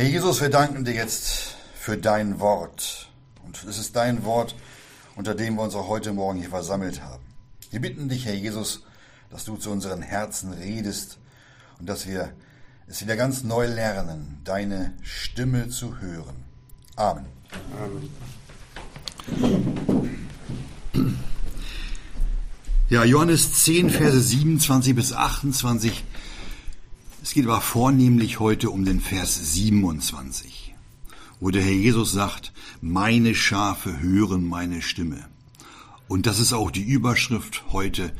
Herr Jesus, wir danken dir jetzt für dein Wort. Und es ist dein Wort, unter dem wir uns auch heute Morgen hier versammelt haben. Wir bitten dich, Herr Jesus, dass du zu unseren Herzen redest und dass wir es wieder ganz neu lernen, deine Stimme zu hören. Amen. Amen. Ja, Johannes 10, Verse 27 bis 28. Es geht aber vornehmlich heute um den Vers 27, wo der Herr Jesus sagt, meine Schafe hören meine Stimme. Und das ist auch die Überschrift heute,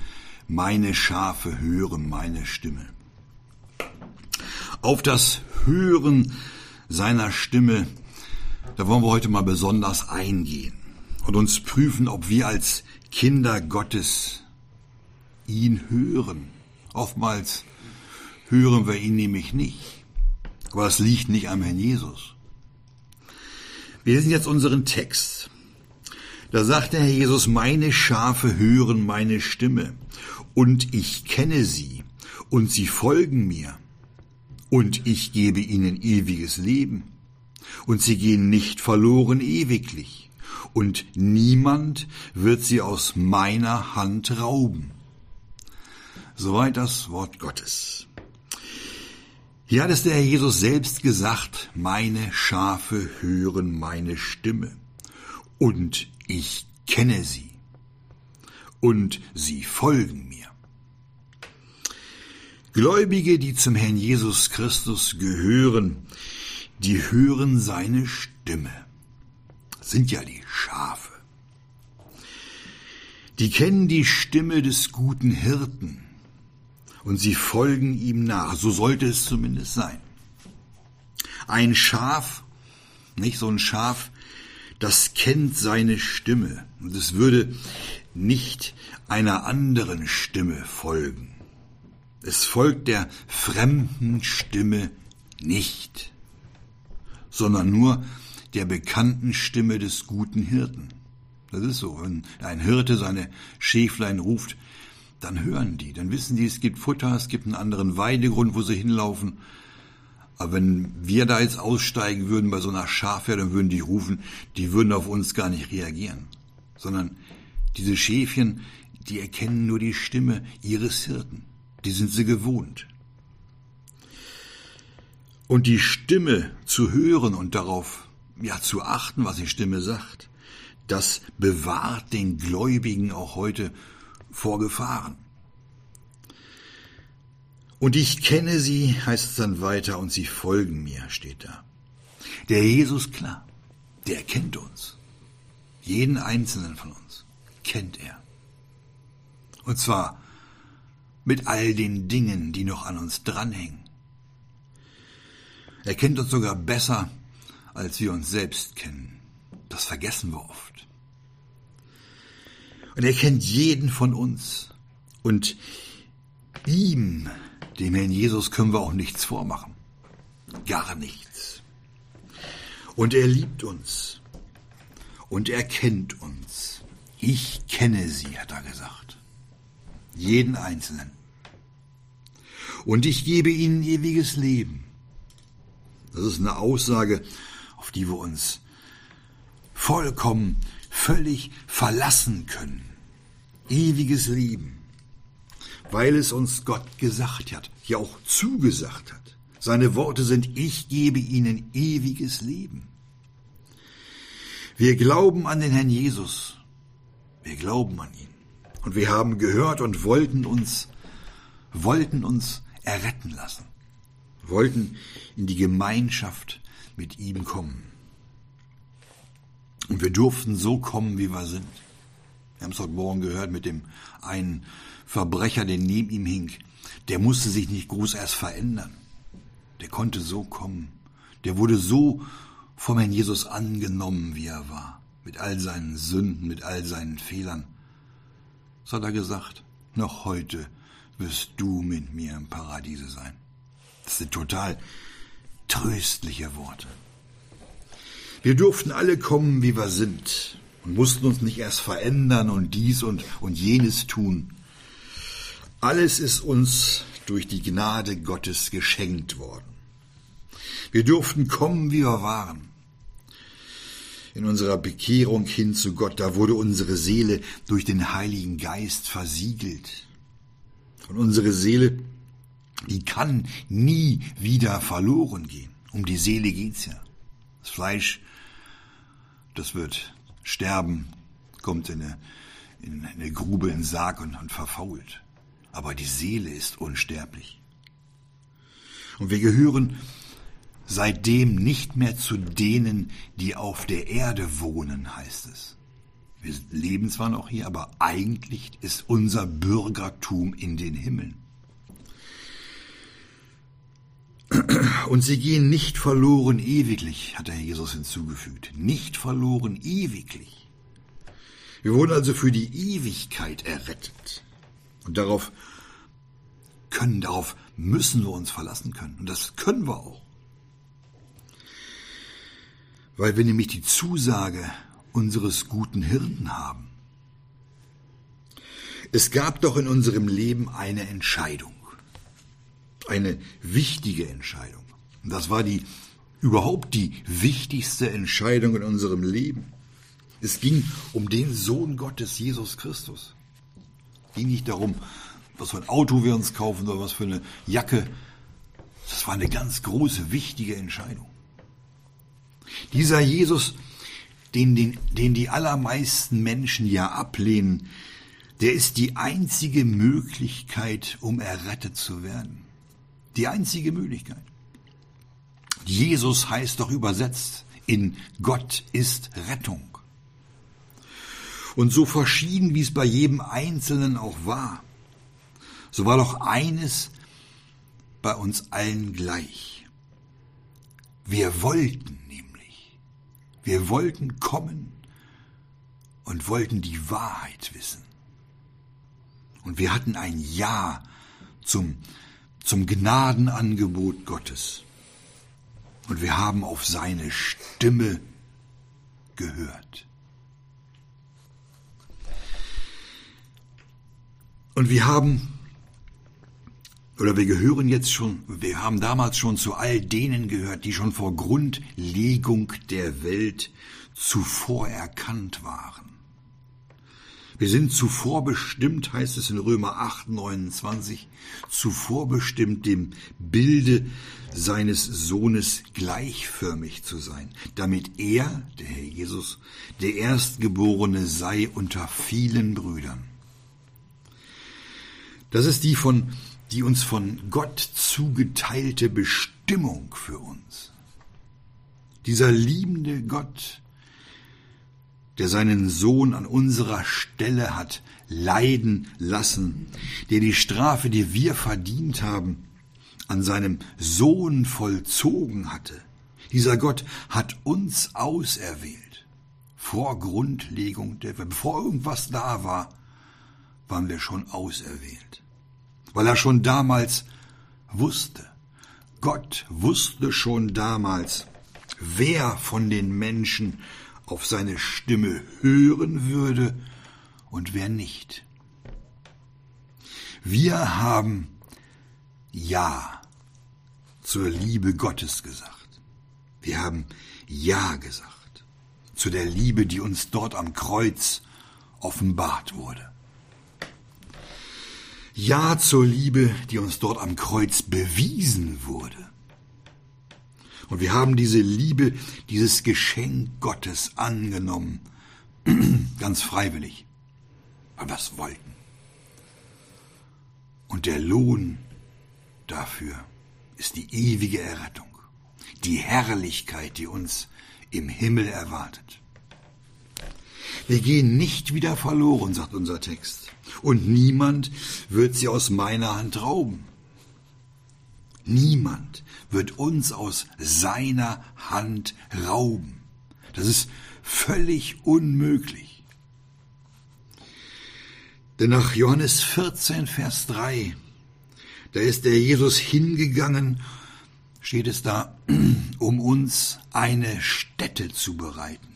meine Schafe hören meine Stimme. Auf das Hören seiner Stimme, da wollen wir heute mal besonders eingehen und uns prüfen, ob wir als Kinder Gottes ihn hören. Oftmals hören wir ihn nämlich nicht. Aber es liegt nicht am Herrn Jesus. Wir lesen jetzt unseren Text. Da sagt der Herr Jesus, meine Schafe hören meine Stimme und ich kenne sie und sie folgen mir und ich gebe ihnen ewiges Leben und sie gehen nicht verloren ewiglich und niemand wird sie aus meiner Hand rauben. Soweit das Wort Gottes. Hier hat es der Herr Jesus selbst gesagt, meine Schafe hören meine Stimme und ich kenne sie und sie folgen mir. Gläubige, die zum Herrn Jesus Christus gehören, die hören seine Stimme. Das sind ja die Schafe. Die kennen die Stimme des guten Hirten und sie folgen ihm nach. So sollte es zumindest sein. Ein Schaf, nicht so ein Schaf, das kennt seine Stimme und es würde nicht einer anderen Stimme folgen. Es folgt der fremden Stimme nicht, sondern nur der bekannten Stimme des guten Hirten. Das ist so, wenn ein Hirte seine Schäflein ruft, dann hören die, dann wissen die, es gibt Futter, es gibt einen anderen Weidegrund, wo sie hinlaufen. Aber wenn wir da jetzt aussteigen würden bei so einer Schafherde, dann würden die rufen, die würden auf uns gar nicht reagieren. Sondern diese Schäfchen, die erkennen nur die Stimme ihres Hirten. Die sind sie gewohnt. Und die Stimme zu hören und darauf ja zu achten, was die Stimme sagt, das bewahrt den Gläubigen auch heute vor Gefahren. Und ich kenne sie, heißt es dann weiter, und sie folgen mir, steht da. Der Jesus, klar, der kennt uns. Jeden einzelnen von uns kennt er. Und zwar mit all den Dingen, die noch an uns dranhängen. Er kennt uns sogar besser, als wir uns selbst kennen. Das vergessen wir oft. Und er kennt jeden von uns. Und ihm, dem Herrn Jesus, können wir auch nichts vormachen. Gar nichts. Und er liebt uns. Und er kennt uns. Ich kenne sie, hat er gesagt. Jeden Einzelnen. Und ich gebe ihnen ewiges Leben. Das ist eine Aussage, auf die wir uns vollkommen völlig verlassen können. Ewiges Leben, weil es uns Gott gesagt hat, ja auch zugesagt hat. Seine Worte sind, ich gebe ihnen ewiges Leben. Wir glauben an den Herrn Jesus. Wir glauben an ihn. Und wir haben gehört und wollten uns, wollten uns erretten lassen. Wollten in die Gemeinschaft mit ihm kommen. Und wir durften so kommen, wie wir sind. Wir haben es heute Morgen gehört mit dem einen Verbrecher, der neben ihm hing. Der musste sich nicht groß erst verändern. Der konnte so kommen. Der wurde so vom Herrn Jesus angenommen, wie er war. Mit all seinen Sünden, mit all seinen Fehlern. Was hat er gesagt? Noch heute wirst du mit mir im Paradiese sein. Das sind total tröstliche Worte. Wir durften alle kommen, wie wir sind und mussten uns nicht erst verändern und dies und, und jenes tun. Alles ist uns durch die Gnade Gottes geschenkt worden. Wir durften kommen, wie wir waren. In unserer Bekehrung hin zu Gott, da wurde unsere Seele durch den Heiligen Geist versiegelt. Und unsere Seele, die kann nie wieder verloren gehen. Um die Seele geht's ja. Das Fleisch, das wird sterben, kommt in eine, in eine Grube, in den Sarg und, und verfault. Aber die Seele ist unsterblich. Und wir gehören seitdem nicht mehr zu denen, die auf der Erde wohnen, heißt es. Wir leben zwar noch hier, aber eigentlich ist unser Bürgertum in den Himmeln. Und sie gehen nicht verloren ewiglich, hat der Herr Jesus hinzugefügt. Nicht verloren ewiglich. Wir wurden also für die Ewigkeit errettet. Und darauf können, darauf müssen wir uns verlassen können. Und das können wir auch. Weil wir nämlich die Zusage unseres guten Hirten haben. Es gab doch in unserem Leben eine Entscheidung eine wichtige Entscheidung. Und das war die überhaupt die wichtigste Entscheidung in unserem Leben. Es ging um den Sohn Gottes, Jesus Christus. Es ging nicht darum, was für ein Auto wir uns kaufen oder was für eine Jacke. Das war eine ganz große, wichtige Entscheidung. Dieser Jesus, den, den, den die allermeisten Menschen ja ablehnen, der ist die einzige Möglichkeit, um errettet zu werden. Die einzige Möglichkeit. Jesus heißt doch übersetzt in Gott ist Rettung. Und so verschieden, wie es bei jedem Einzelnen auch war, so war doch eines bei uns allen gleich. Wir wollten nämlich, wir wollten kommen und wollten die Wahrheit wissen. Und wir hatten ein Ja zum zum Gnadenangebot Gottes. Und wir haben auf seine Stimme gehört. Und wir haben, oder wir gehören jetzt schon, wir haben damals schon zu all denen gehört, die schon vor Grundlegung der Welt zuvor erkannt waren. Wir sind zuvor bestimmt, heißt es in Römer 8, 29, zuvor bestimmt, dem Bilde seines Sohnes gleichförmig zu sein, damit er, der Herr Jesus, der Erstgeborene sei unter vielen Brüdern. Das ist die von, die uns von Gott zugeteilte Bestimmung für uns. Dieser liebende Gott, der seinen Sohn an unserer Stelle hat leiden lassen, der die Strafe, die wir verdient haben, an seinem Sohn vollzogen hatte. Dieser Gott hat uns auserwählt. Vor Grundlegung der Welt, bevor irgendwas da war, waren wir schon auserwählt. Weil er schon damals wusste, Gott wusste schon damals, wer von den Menschen auf seine Stimme hören würde und wer nicht. Wir haben Ja zur Liebe Gottes gesagt. Wir haben Ja gesagt zu der Liebe, die uns dort am Kreuz offenbart wurde. Ja zur Liebe, die uns dort am Kreuz bewiesen wurde. Und wir haben diese Liebe, dieses Geschenk Gottes angenommen, ganz freiwillig, weil wir es wollten. Und der Lohn dafür ist die ewige Errettung, die Herrlichkeit, die uns im Himmel erwartet. Wir gehen nicht wieder verloren, sagt unser Text, und niemand wird sie aus meiner Hand rauben. Niemand wird uns aus seiner Hand rauben. Das ist völlig unmöglich. Denn nach Johannes 14, Vers 3, da ist der Jesus hingegangen, steht es da, um uns eine Stätte zu bereiten.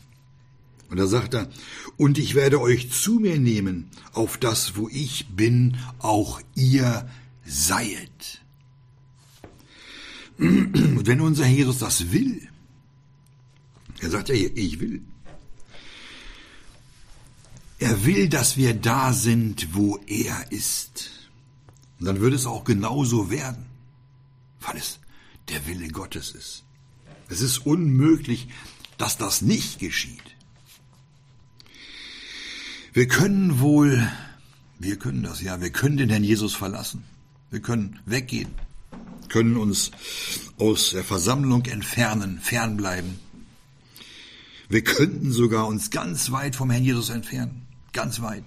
Und da sagt er, und ich werde euch zu mir nehmen, auf das, wo ich bin, auch ihr seiet. Und wenn unser Jesus das will, er sagt ja hier, ich will. Er will, dass wir da sind, wo er ist. Und dann wird es auch genauso werden, weil es der Wille Gottes ist. Es ist unmöglich, dass das nicht geschieht. Wir können wohl, wir können das ja, wir können den Herrn Jesus verlassen. Wir können weggehen, können uns aus der Versammlung entfernen, fernbleiben. Wir könnten sogar uns ganz weit vom Herrn Jesus entfernen, ganz weit.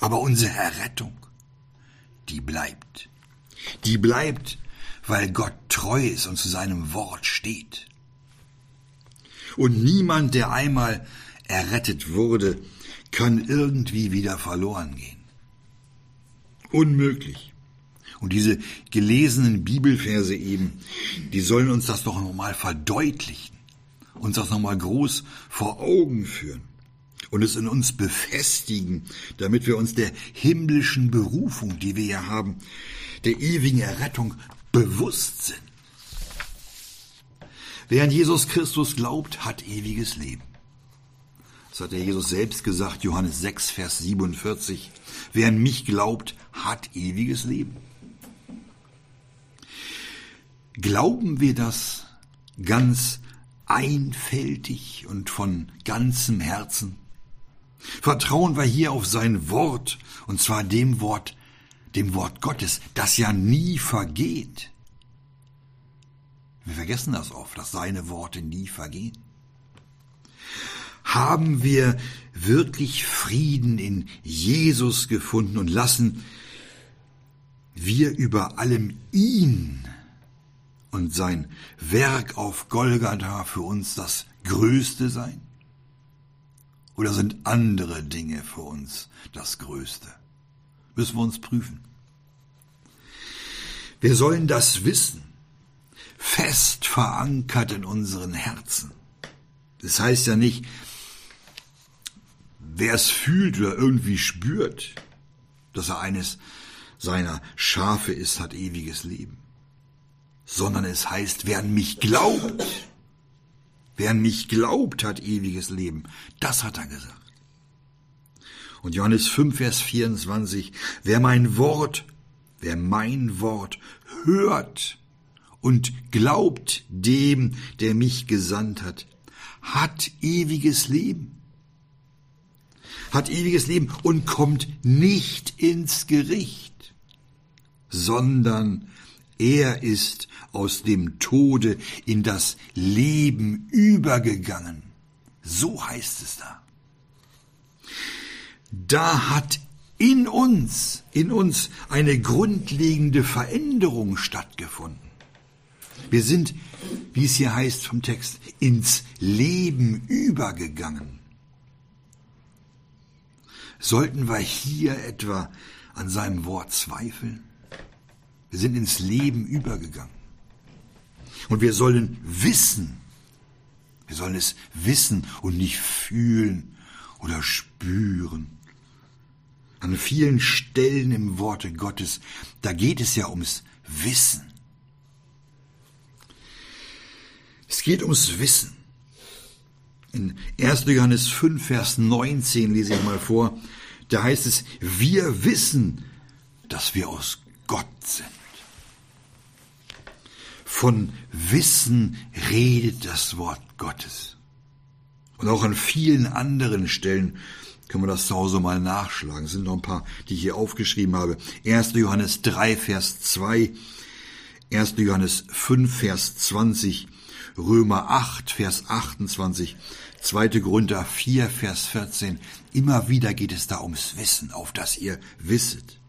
Aber unsere Errettung, die bleibt. Die bleibt, weil Gott treu ist und zu seinem Wort steht. Und niemand, der einmal errettet wurde, kann irgendwie wieder verloren gehen. Unmöglich. Und diese gelesenen Bibelverse eben, die sollen uns das doch nochmal verdeutlichen, uns das nochmal groß vor Augen führen und es in uns befestigen, damit wir uns der himmlischen Berufung, die wir ja haben, der ewigen Errettung bewusst sind. Wer an Jesus Christus glaubt, hat ewiges Leben. Das hat der Jesus selbst gesagt, Johannes 6, Vers 47. Wer an mich glaubt, hat ewiges Leben. Glauben wir das ganz einfältig und von ganzem Herzen? Vertrauen wir hier auf sein Wort, und zwar dem Wort, dem Wort Gottes, das ja nie vergeht. Wir vergessen das oft, dass seine Worte nie vergehen. Haben wir wirklich Frieden in Jesus gefunden und lassen wir über allem ihn und sein Werk auf Golgatha für uns das Größte sein? Oder sind andere Dinge für uns das Größte? Müssen wir uns prüfen. Wir sollen das wissen, fest verankert in unseren Herzen. Das heißt ja nicht, wer es fühlt oder irgendwie spürt, dass er eines seiner Schafe ist, hat ewiges Leben sondern es heißt, wer an mich glaubt, wer an mich glaubt, hat ewiges Leben. Das hat er gesagt. Und Johannes 5, Vers 24, wer mein Wort, wer mein Wort hört und glaubt dem, der mich gesandt hat, hat ewiges Leben. Hat ewiges Leben und kommt nicht ins Gericht, sondern er ist aus dem Tode in das Leben übergegangen. So heißt es da. Da hat in uns, in uns eine grundlegende Veränderung stattgefunden. Wir sind, wie es hier heißt vom Text, ins Leben übergegangen. Sollten wir hier etwa an seinem Wort zweifeln? Wir sind ins Leben übergegangen. Und wir sollen wissen, wir sollen es wissen und nicht fühlen oder spüren. An vielen Stellen im Worte Gottes, da geht es ja ums Wissen. Es geht ums Wissen. In 1. Johannes 5, Vers 19 lese ich mal vor, da heißt es, wir wissen, dass wir aus Gott sind. Von Wissen redet das Wort Gottes. Und auch an vielen anderen Stellen können wir das zu Hause mal nachschlagen. Es sind noch ein paar, die ich hier aufgeschrieben habe. 1. Johannes 3, Vers 2, 1. Johannes 5, Vers 20, Römer 8, Vers 28, 2. Gründer 4, Vers 14. Immer wieder geht es da ums Wissen, auf das ihr wisset.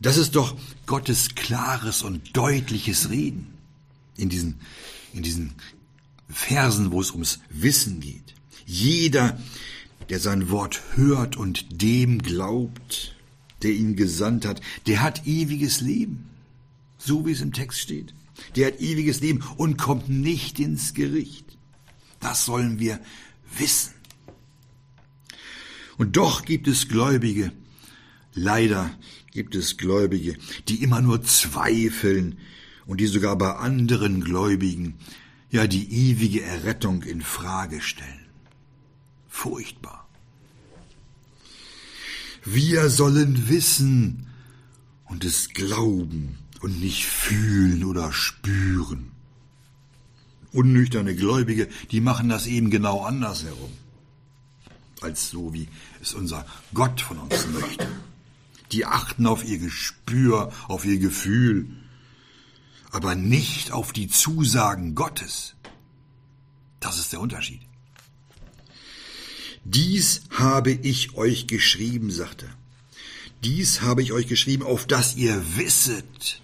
Das ist doch Gottes klares und deutliches Reden in diesen, in diesen Versen, wo es ums Wissen geht. Jeder, der sein Wort hört und dem glaubt, der ihn gesandt hat, der hat ewiges Leben. So wie es im Text steht. Der hat ewiges Leben und kommt nicht ins Gericht. Das sollen wir wissen. Und doch gibt es Gläubige, Leider gibt es Gläubige, die immer nur zweifeln und die sogar bei anderen Gläubigen ja die ewige Errettung in Frage stellen. Furchtbar. Wir sollen wissen und es glauben und nicht fühlen oder spüren. Unnüchterne Gläubige, die machen das eben genau andersherum, als so wie es unser Gott von uns möchte. Die achten auf ihr Gespür, auf ihr Gefühl, aber nicht auf die Zusagen Gottes. Das ist der Unterschied. Dies habe ich euch geschrieben, sagt er. Dies habe ich euch geschrieben, auf dass ihr wisset,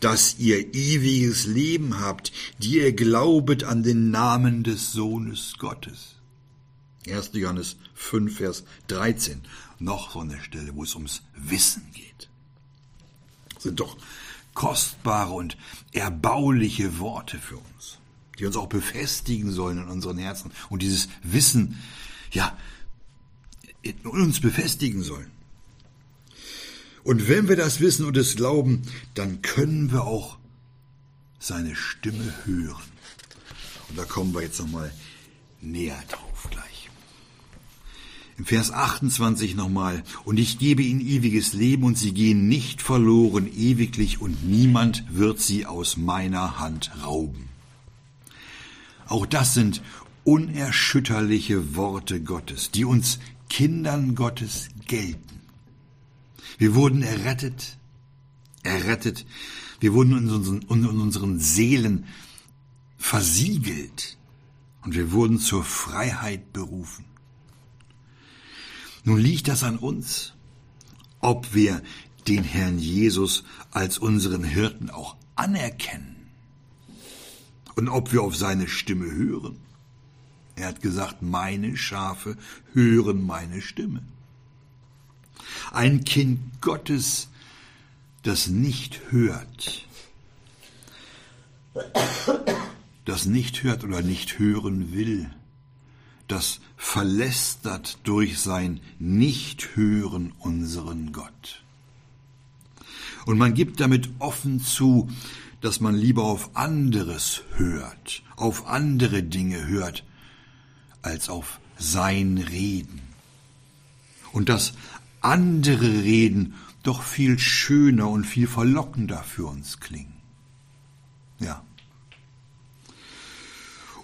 dass ihr ewiges Leben habt, die ihr glaubet an den Namen des Sohnes Gottes. 1. Johannes 5, Vers 13. Noch so eine Stelle, wo es ums Wissen geht. Das sind doch kostbare und erbauliche Worte für uns, die uns auch befestigen sollen in unseren Herzen und dieses Wissen, ja, in uns befestigen sollen. Und wenn wir das wissen und es glauben, dann können wir auch seine Stimme hören. Und da kommen wir jetzt nochmal näher drauf. Im Vers 28 nochmal, und ich gebe ihnen ewiges Leben und sie gehen nicht verloren ewiglich und niemand wird sie aus meiner Hand rauben. Auch das sind unerschütterliche Worte Gottes, die uns Kindern Gottes gelten. Wir wurden errettet, errettet. Wir wurden in unseren, in unseren Seelen versiegelt und wir wurden zur Freiheit berufen. Nun liegt das an uns, ob wir den Herrn Jesus als unseren Hirten auch anerkennen und ob wir auf seine Stimme hören. Er hat gesagt, meine Schafe hören meine Stimme. Ein Kind Gottes, das nicht hört, das nicht hört oder nicht hören will, das verlästert durch sein Nichthören unseren Gott. Und man gibt damit offen zu, dass man lieber auf anderes hört, auf andere Dinge hört, als auf sein Reden. Und dass andere Reden doch viel schöner und viel verlockender für uns klingen. Ja.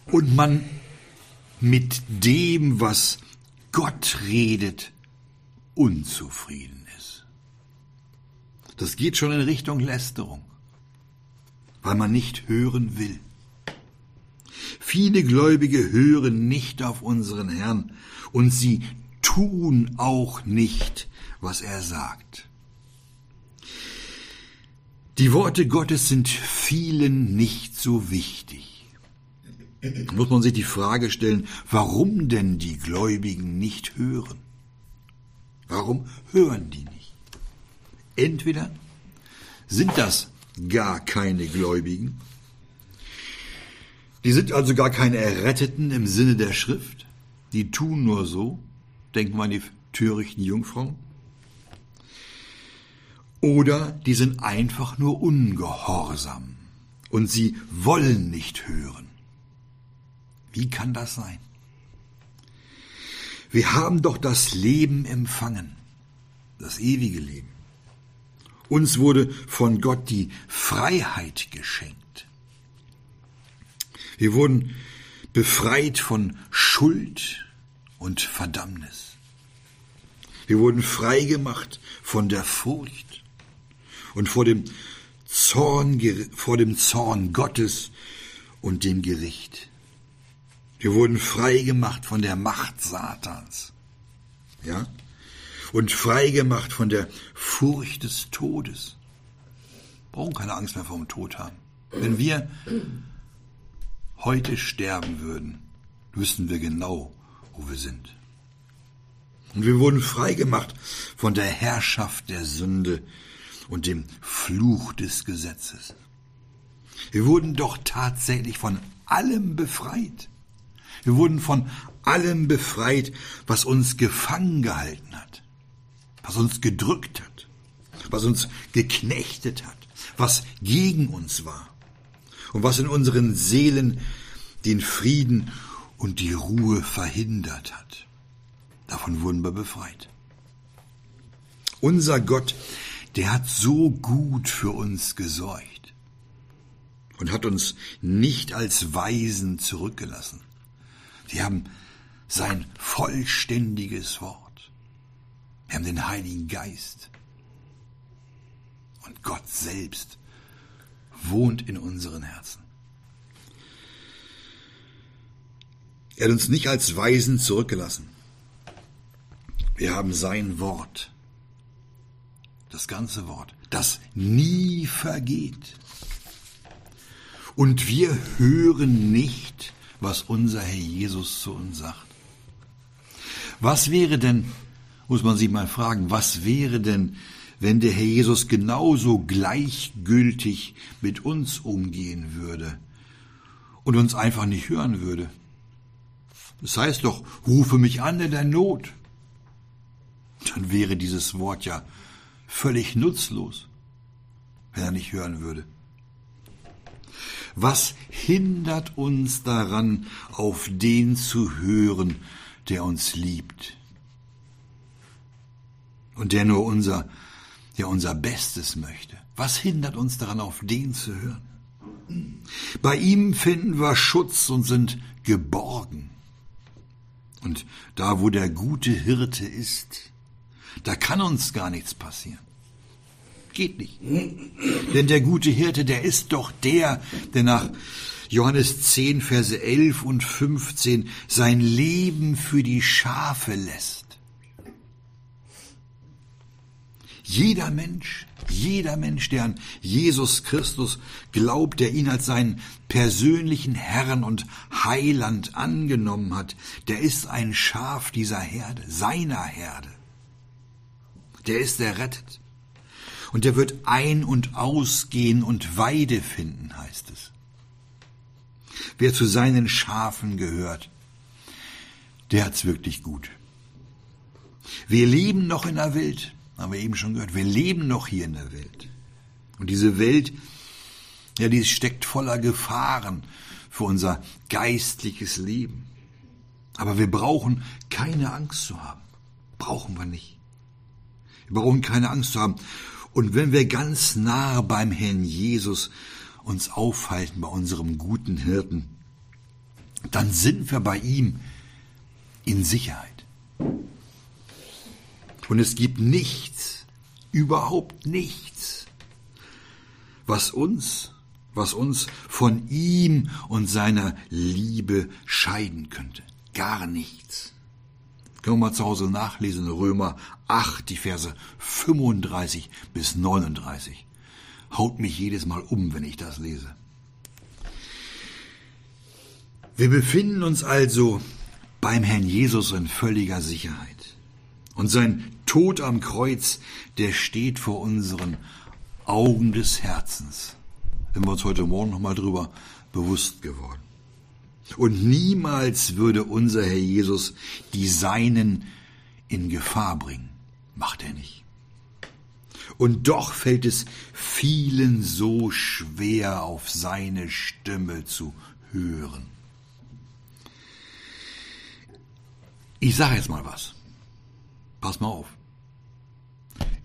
Und man mit dem, was Gott redet, unzufrieden ist. Das geht schon in Richtung Lästerung, weil man nicht hören will. Viele Gläubige hören nicht auf unseren Herrn und sie tun auch nicht, was er sagt. Die Worte Gottes sind vielen nicht so wichtig. Muss man sich die Frage stellen, warum denn die Gläubigen nicht hören? Warum hören die nicht? Entweder sind das gar keine Gläubigen, die sind also gar keine Erretteten im Sinne der Schrift, die tun nur so, Denken wir an die törichten Jungfrauen. Oder die sind einfach nur ungehorsam und sie wollen nicht hören. Wie kann das sein? Wir haben doch das Leben empfangen, das ewige Leben. Uns wurde von Gott die Freiheit geschenkt. Wir wurden befreit von Schuld und Verdammnis. Wir wurden frei gemacht von der Furcht und vor dem Zorn, vor dem Zorn Gottes und dem Gericht. Wir wurden frei gemacht von der Macht Satans. Ja? Und frei gemacht von der Furcht des Todes. Brauchen keine Angst mehr vor dem Tod haben. Wenn wir heute sterben würden, wüssten wir genau, wo wir sind. Und wir wurden freigemacht von der Herrschaft der Sünde und dem Fluch des Gesetzes. Wir wurden doch tatsächlich von allem befreit. Wir wurden von allem befreit, was uns gefangen gehalten hat. was uns gedrückt hat, was uns geknechtet hat, was gegen uns war und was in unseren Seelen den Frieden und die Ruhe verhindert hat. Davon wurden wir befreit. Unser Gott, der hat so gut für uns gesorgt und hat uns nicht als Weisen zurückgelassen. Wir haben sein vollständiges Wort. Wir haben den Heiligen Geist. Und Gott selbst wohnt in unseren Herzen. Er hat uns nicht als Weisen zurückgelassen. Wir haben sein Wort, das ganze Wort, das nie vergeht. Und wir hören nicht, was unser Herr Jesus zu uns sagt. Was wäre denn, muss man sich mal fragen, was wäre denn, wenn der Herr Jesus genauso gleichgültig mit uns umgehen würde und uns einfach nicht hören würde? Das heißt doch, rufe mich an in der Not. Dann wäre dieses Wort ja völlig nutzlos, wenn er nicht hören würde. Was hindert uns daran, auf den zu hören, der uns liebt und der nur unser, der unser Bestes möchte? Was hindert uns daran, auf den zu hören? Bei ihm finden wir Schutz und sind geborgen. Und da, wo der gute Hirte ist, da kann uns gar nichts passieren. Geht nicht. Denn der gute Hirte, der ist doch der, der nach Johannes 10, Verse 11 und 15 sein Leben für die Schafe lässt. Jeder Mensch, jeder Mensch, der an Jesus Christus glaubt, der ihn als seinen persönlichen Herrn und Heiland angenommen hat, der ist ein Schaf dieser Herde, seiner Herde. Der ist errettet. Und der wird ein- und ausgehen und Weide finden, heißt es. Wer zu seinen Schafen gehört, der hat's wirklich gut. Wir leben noch in der Welt, haben wir eben schon gehört. Wir leben noch hier in der Welt. Und diese Welt, ja, die steckt voller Gefahren für unser geistliches Leben. Aber wir brauchen keine Angst zu haben. Brauchen wir nicht. Wir brauchen keine Angst zu haben. Und wenn wir ganz nah beim Herrn Jesus uns aufhalten, bei unserem guten Hirten, dann sind wir bei ihm in Sicherheit. Und es gibt nichts, überhaupt nichts, was uns, was uns von ihm und seiner Liebe scheiden könnte. Gar nichts. Können wir mal zu Hause nachlesen, Römer 8, die Verse 35 bis 39. Haut mich jedes Mal um, wenn ich das lese. Wir befinden uns also beim Herrn Jesus in völliger Sicherheit. Und sein Tod am Kreuz, der steht vor unseren Augen des Herzens. Sind wir uns heute Morgen nochmal drüber bewusst geworden. Und niemals würde unser Herr Jesus die Seinen in Gefahr bringen. Macht er nicht. Und doch fällt es vielen so schwer, auf seine Stimme zu hören. Ich sage jetzt mal was. Pass mal auf.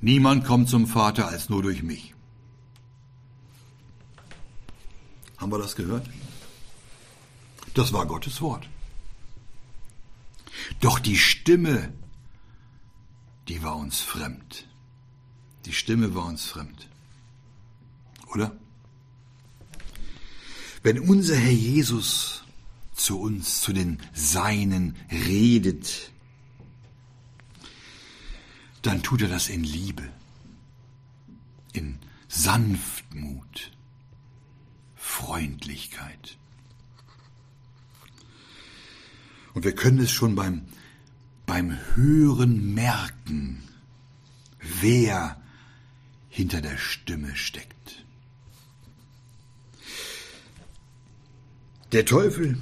Niemand kommt zum Vater als nur durch mich. Haben wir das gehört? Das war Gottes Wort. Doch die Stimme, die war uns fremd. Die Stimme war uns fremd. Oder? Wenn unser Herr Jesus zu uns, zu den Seinen redet, dann tut er das in Liebe, in Sanftmut, Freundlichkeit. Und wir können es schon beim, beim Hören merken, wer hinter der Stimme steckt. Der Teufel,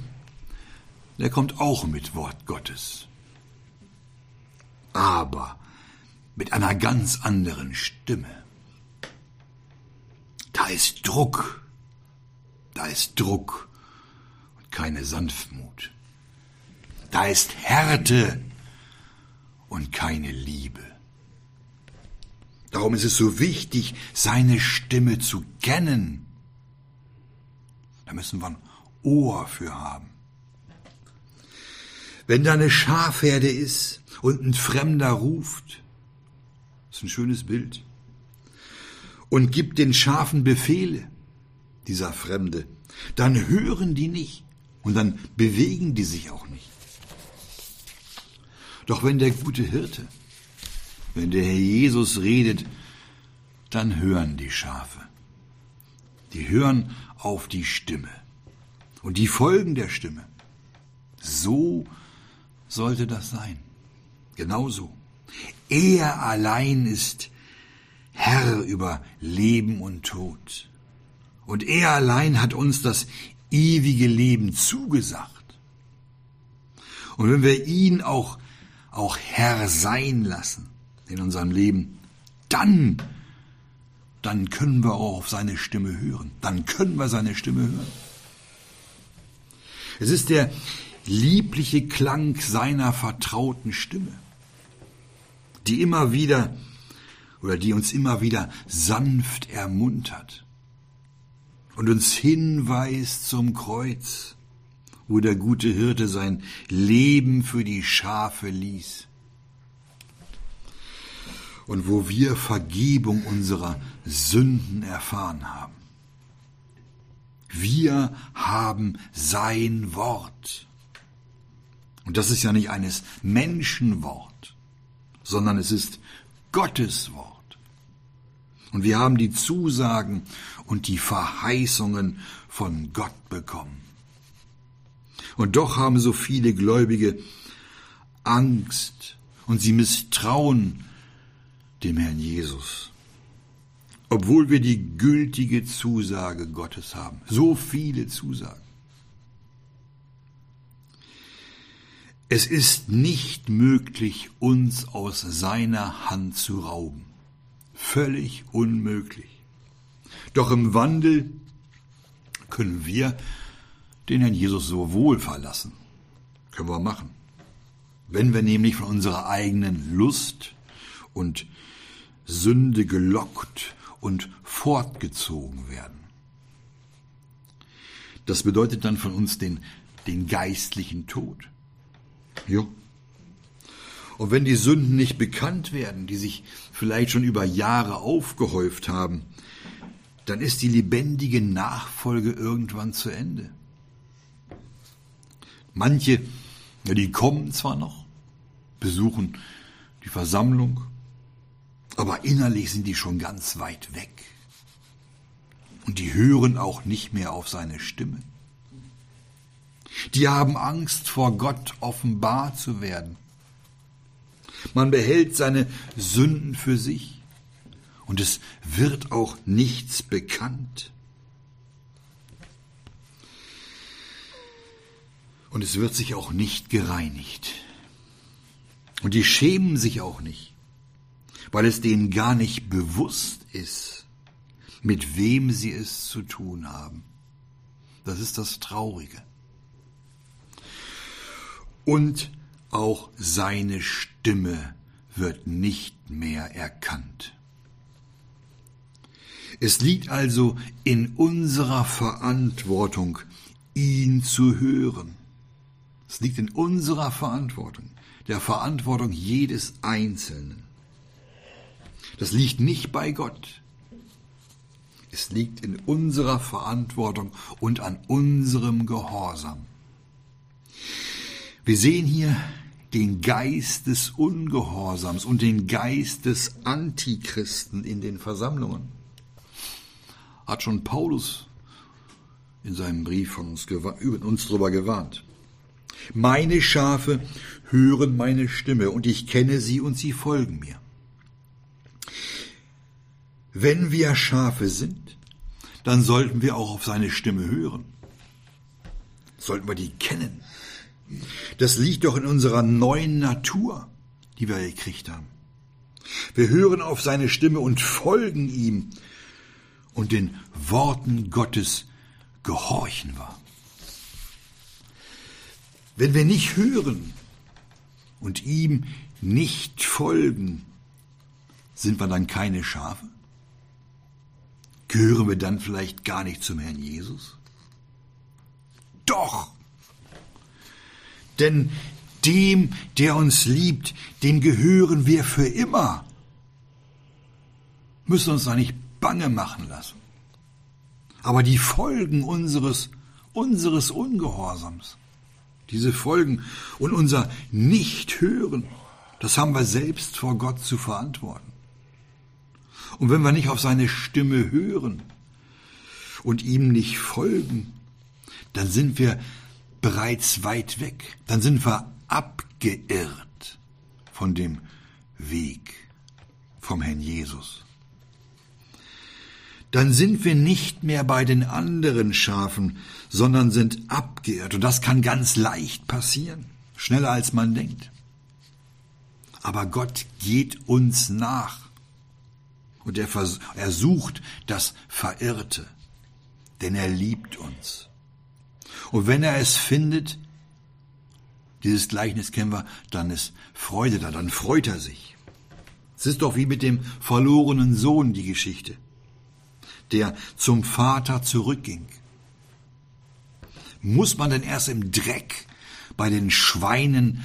der kommt auch mit Wort Gottes. Aber mit einer ganz anderen Stimme. Da ist Druck, da ist Druck und keine Sanftmut. Da ist Härte und keine Liebe. Darum ist es so wichtig, seine Stimme zu kennen. Da müssen wir ein Ohr für haben. Wenn da eine Schafherde ist und ein Fremder ruft, ist ein schönes Bild, und gibt den Schafen Befehle, dieser Fremde, dann hören die nicht und dann bewegen die sich auch nicht. Doch wenn der gute Hirte, wenn der Herr Jesus redet, dann hören die Schafe. Die hören auf die Stimme und die folgen der Stimme. So sollte das sein. Genauso. Er allein ist Herr über Leben und Tod. Und er allein hat uns das ewige Leben zugesagt. Und wenn wir ihn auch, auch Herr sein lassen in unserem Leben, dann, dann können wir auch auf seine Stimme hören. Dann können wir seine Stimme hören. Es ist der liebliche Klang seiner vertrauten Stimme, die immer wieder oder die uns immer wieder sanft ermuntert und uns hinweist zum Kreuz, wo der gute Hirte sein Leben für die Schafe ließ und wo wir Vergebung unserer Sünden erfahren haben. Wir haben sein Wort. Und das ist ja nicht eines Menschenwort, sondern es ist Gottes Wort. Und wir haben die Zusagen und die Verheißungen von Gott bekommen. Und doch haben so viele Gläubige Angst und sie misstrauen dem Herrn Jesus. Obwohl wir die gültige Zusage Gottes haben. So viele Zusagen. Es ist nicht möglich, uns aus seiner Hand zu rauben. Völlig unmöglich. Doch im Wandel können wir den Herrn Jesus so wohl verlassen. Können wir machen. Wenn wir nämlich von unserer eigenen Lust und Sünde gelockt und fortgezogen werden. Das bedeutet dann von uns den, den geistlichen Tod. Ja. Und wenn die Sünden nicht bekannt werden, die sich vielleicht schon über Jahre aufgehäuft haben, dann ist die lebendige Nachfolge irgendwann zu Ende. Manche, die kommen zwar noch, besuchen die Versammlung, aber innerlich sind die schon ganz weit weg. Und die hören auch nicht mehr auf seine Stimme. Die haben Angst vor Gott offenbar zu werden. Man behält seine Sünden für sich und es wird auch nichts bekannt. Und es wird sich auch nicht gereinigt. Und die schämen sich auch nicht, weil es denen gar nicht bewusst ist, mit wem sie es zu tun haben. Das ist das Traurige und auch seine Stimme wird nicht mehr erkannt. Es liegt also in unserer Verantwortung, ihn zu hören. Es liegt in unserer Verantwortung, der Verantwortung jedes Einzelnen. Das liegt nicht bei Gott. Es liegt in unserer Verantwortung und an unserem Gehorsam. Wir sehen hier den Geist des Ungehorsams und den Geist des Antichristen in den Versammlungen. Hat schon Paulus in seinem Brief von uns, uns darüber gewarnt. Meine Schafe hören meine Stimme und ich kenne sie und sie folgen mir. Wenn wir Schafe sind, dann sollten wir auch auf seine Stimme hören. Sollten wir die kennen. Das liegt doch in unserer neuen Natur, die wir gekriegt haben. Wir hören auf seine Stimme und folgen ihm und den Worten Gottes gehorchen wir. Wenn wir nicht hören und ihm nicht folgen, sind wir dann keine Schafe? Gehören wir dann vielleicht gar nicht zum Herrn Jesus? Doch! Denn dem, der uns liebt, dem gehören wir für immer. Müssen uns da nicht bange machen lassen. Aber die Folgen unseres, unseres Ungehorsams, diese Folgen und unser Nicht-Hören, das haben wir selbst vor Gott zu verantworten. Und wenn wir nicht auf seine Stimme hören und ihm nicht folgen, dann sind wir bereits weit weg. Dann sind wir abgeirrt von dem Weg vom Herrn Jesus. Dann sind wir nicht mehr bei den anderen Schafen, sondern sind abgeirrt. Und das kann ganz leicht passieren, schneller als man denkt. Aber Gott geht uns nach. Und er, er sucht das Verirrte, denn er liebt uns. Und wenn er es findet, dieses Gleichnis kennen wir, dann ist Freude da, dann freut er sich. Es ist doch wie mit dem verlorenen Sohn die Geschichte, der zum Vater zurückging. Muss man denn erst im Dreck bei den Schweinen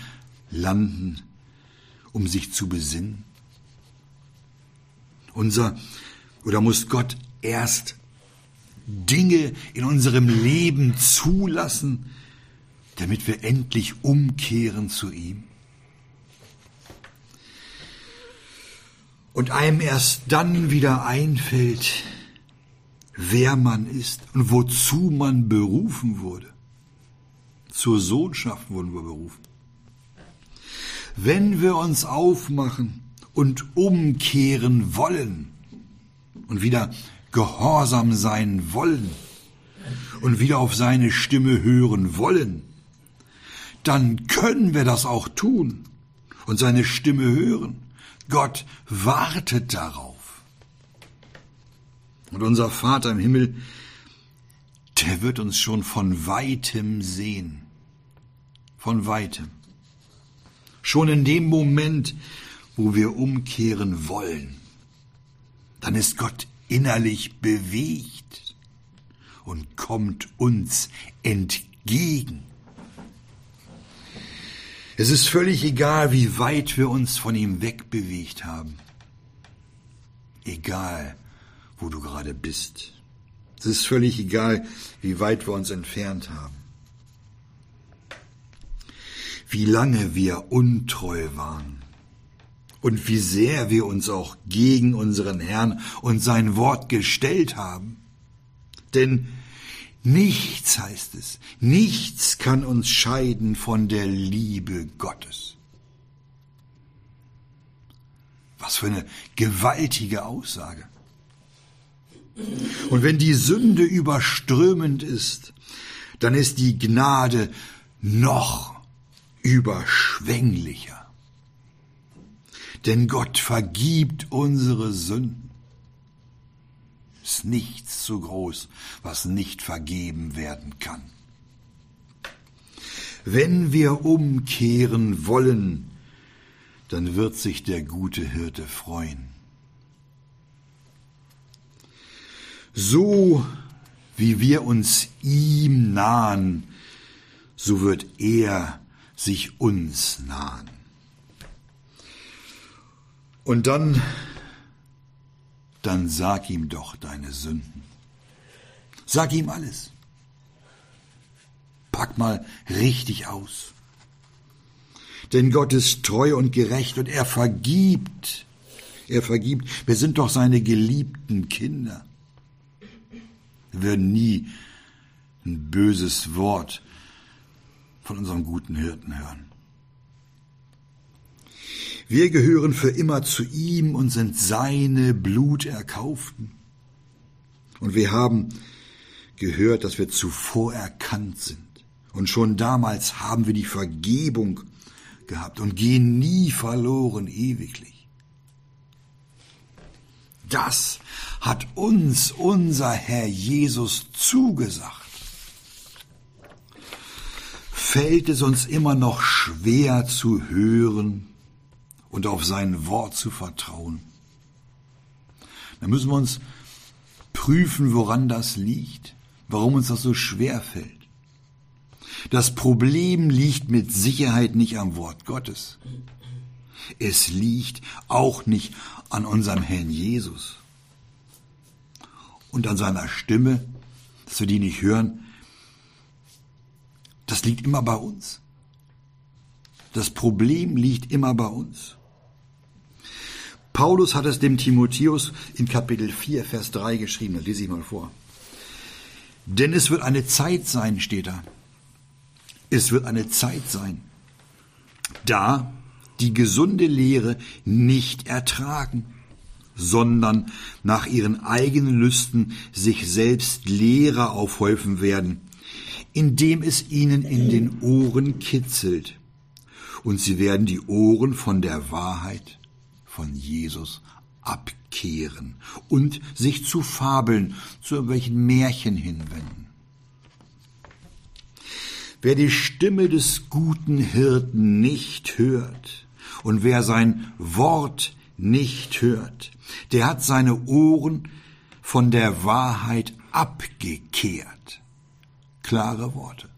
landen, um sich zu besinnen? Unser, oder muss Gott erst Dinge in unserem Leben zulassen, damit wir endlich umkehren zu ihm? Und einem erst dann wieder einfällt, wer man ist und wozu man berufen wurde. Zur Sohnschaft wurden wir berufen. Wenn wir uns aufmachen und umkehren wollen und wieder gehorsam sein wollen und wieder auf seine Stimme hören wollen, dann können wir das auch tun und seine Stimme hören. Gott wartet darauf. Und unser Vater im Himmel, der wird uns schon von weitem sehen. Von weitem. Schon in dem Moment, wo wir umkehren wollen, dann ist Gott innerlich bewegt und kommt uns entgegen. Es ist völlig egal, wie weit wir uns von ihm wegbewegt haben. Egal, wo du gerade bist. Es ist völlig egal, wie weit wir uns entfernt haben. Wie lange wir untreu waren und wie sehr wir uns auch gegen unseren Herrn und sein Wort gestellt haben. Denn nichts heißt es, nichts kann uns scheiden von der Liebe Gottes. Was für eine gewaltige Aussage. Und wenn die Sünde überströmend ist, dann ist die Gnade noch überschwänglicher denn Gott vergibt unsere Sünden. Ist nichts zu groß, was nicht vergeben werden kann. Wenn wir umkehren wollen, dann wird sich der gute Hirte freuen. So wie wir uns ihm nahen, so wird er sich uns nahen. Und dann, dann sag ihm doch deine Sünden. Sag ihm alles. Pack mal richtig aus. Denn Gott ist treu und gerecht und er vergibt. Er vergibt. Wir sind doch seine geliebten Kinder. Wir würden nie ein böses Wort von unserem guten Hirten hören. Wir gehören für immer zu ihm und sind seine Bluterkauften. Und wir haben gehört, dass wir zuvor erkannt sind. Und schon damals haben wir die Vergebung gehabt und gehen nie verloren ewiglich. Das hat uns unser Herr Jesus zugesagt. Fällt es uns immer noch schwer zu hören und auf sein Wort zu vertrauen? Dann müssen wir uns prüfen, woran das liegt, warum uns das so schwer fällt. Das Problem liegt mit Sicherheit nicht am Wort Gottes. Es liegt auch nicht an unserem Herrn Jesus und an seiner Stimme, dass wir die nicht hören. Das liegt immer bei uns. Das Problem liegt immer bei uns. Paulus hat es dem Timotheus in Kapitel 4, Vers 3 geschrieben. Das lese ich mal vor. Denn es wird eine Zeit sein, steht da. Es wird eine Zeit sein, da die gesunde Lehre nicht ertragen, sondern nach ihren eigenen Lüsten sich selbst Lehrer aufhäufen werden, indem es ihnen in den Ohren kitzelt. Und sie werden die Ohren von der Wahrheit von Jesus abkehren und sich zu Fabeln, zu irgendwelchen Märchen hinwenden. Wer die Stimme des guten Hirten nicht hört und wer sein Wort nicht hört, der hat seine Ohren von der Wahrheit abgekehrt. Klare Worte.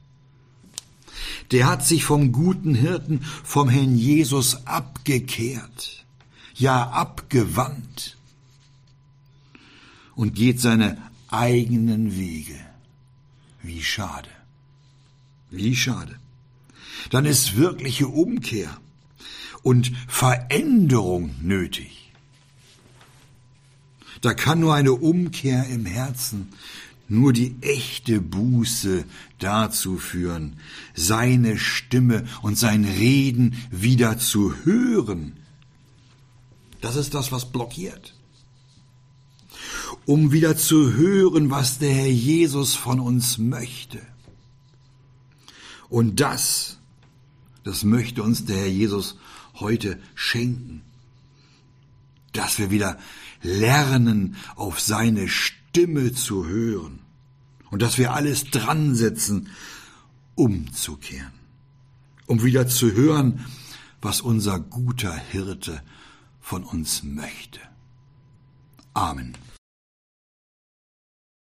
Der hat sich vom guten Hirten, vom Herrn Jesus abgekehrt, ja abgewandt und geht seine eigenen Wege. Wie schade. Wie schade. Dann ist wirkliche Umkehr und Veränderung nötig. Da kann nur eine Umkehr im Herzen, nur die echte Buße dazu führen, seine Stimme und sein Reden wieder zu hören. Das ist das, was blockiert. Um wieder zu hören, was der Herr Jesus von uns möchte. Und das, das möchte uns der Herr Jesus heute schenken. Dass wir wieder lernen, auf seine Stimme zu hören. Und dass wir alles dran setzen, umzukehren. Um wieder zu hören, was unser guter Hirte von uns möchte. Amen.